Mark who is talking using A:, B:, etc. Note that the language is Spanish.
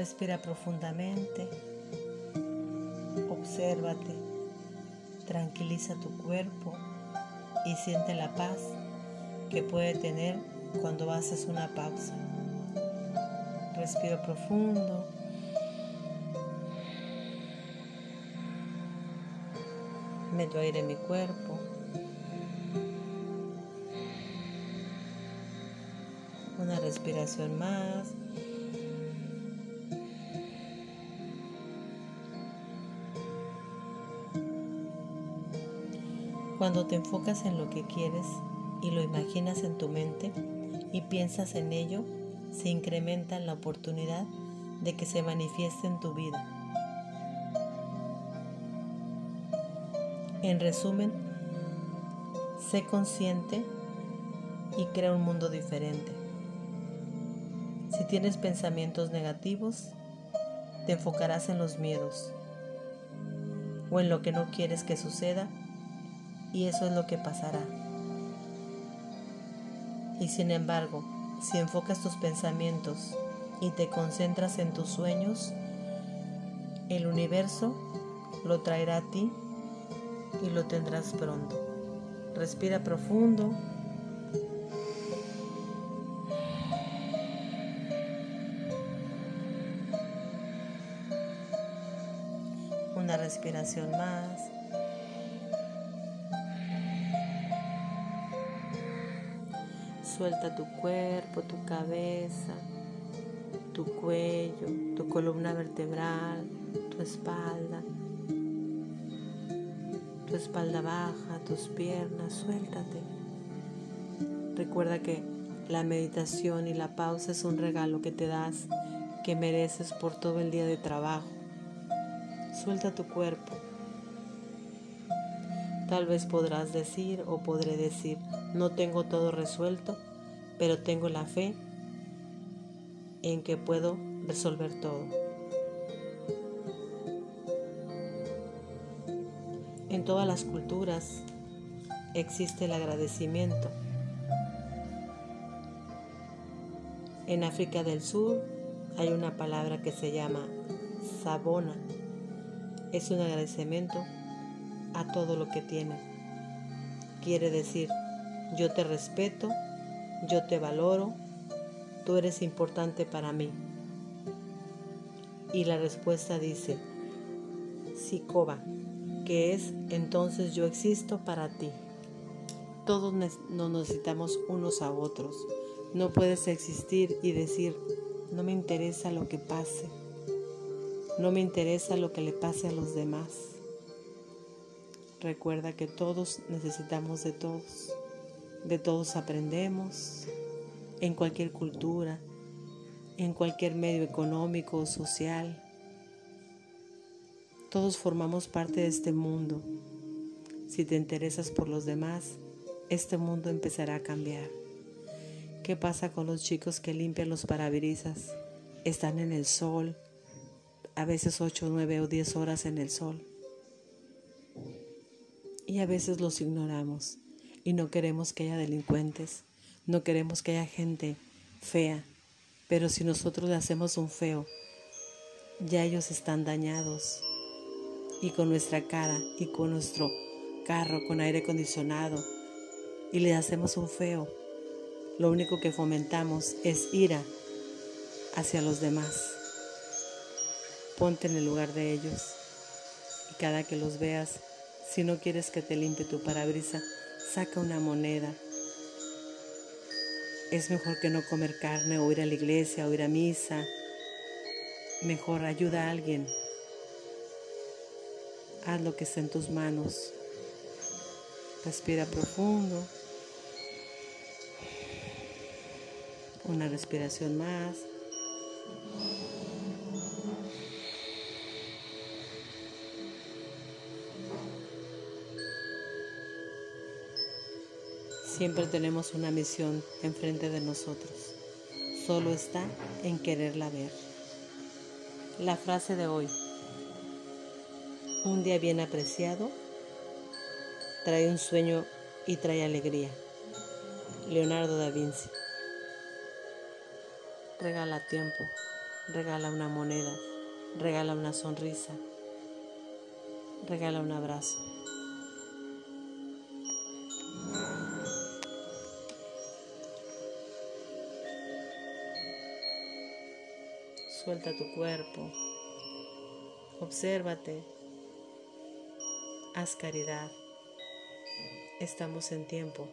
A: Respira profundamente. Obsérvate. Tranquiliza tu cuerpo y siente la paz que puede tener cuando haces una pausa. Respiro profundo. Meto aire en mi cuerpo. Una respiración más. Cuando te enfocas en lo que quieres y lo imaginas en tu mente y piensas en ello, se incrementa la oportunidad de que se manifieste en tu vida. En resumen, sé consciente y crea un mundo diferente. Si tienes pensamientos negativos, te enfocarás en los miedos o en lo que no quieres que suceda y eso es lo que pasará. Y sin embargo, si enfocas tus pensamientos y te concentras en tus sueños, el universo lo traerá a ti y lo tendrás pronto. Respira profundo. Una respiración más. Suelta tu cuerpo, tu cabeza, tu cuello, tu columna vertebral, tu espalda, tu espalda baja, tus piernas, suéltate. Recuerda que la meditación y la pausa es un regalo que te das, que mereces por todo el día de trabajo. Suelta tu cuerpo. Tal vez podrás decir o podré decir, no tengo todo resuelto, pero tengo la fe en que puedo resolver todo. En todas las culturas existe el agradecimiento. En África del Sur hay una palabra que se llama sabona. Es un agradecimiento a todo lo que tiene. Quiere decir, yo te respeto yo te valoro, tú eres importante para mí. Y la respuesta dice, Sicoba, que es entonces yo existo para ti. Todos nos necesitamos unos a otros. No puedes existir y decir, no me interesa lo que pase. No me interesa lo que le pase a los demás. Recuerda que todos necesitamos de todos. De todos aprendemos, en cualquier cultura, en cualquier medio económico o social. Todos formamos parte de este mundo. Si te interesas por los demás, este mundo empezará a cambiar. ¿Qué pasa con los chicos que limpian los parabrisas? Están en el sol, a veces 8, 9 o 10 horas en el sol. Y a veces los ignoramos y no queremos que haya delincuentes, no queremos que haya gente fea, pero si nosotros le hacemos un feo, ya ellos están dañados y con nuestra cara y con nuestro carro con aire acondicionado y le hacemos un feo, lo único que fomentamos es ira hacia los demás. Ponte en el lugar de ellos y cada que los veas, si no quieres que te limpie tu parabrisa, saca una moneda. Es mejor que no comer carne o ir a la iglesia o ir a misa. Mejor ayuda a alguien. Haz lo que está en tus manos. Respira profundo. Una respiración más. Siempre tenemos una misión enfrente de nosotros. Solo está en quererla ver. La frase de hoy. Un día bien apreciado trae un sueño y trae alegría. Leonardo da Vinci. Regala tiempo regala una moneda, regala una sonrisa, regala un abrazo. Suelta tu cuerpo, obsérvate, haz caridad. Estamos en tiempo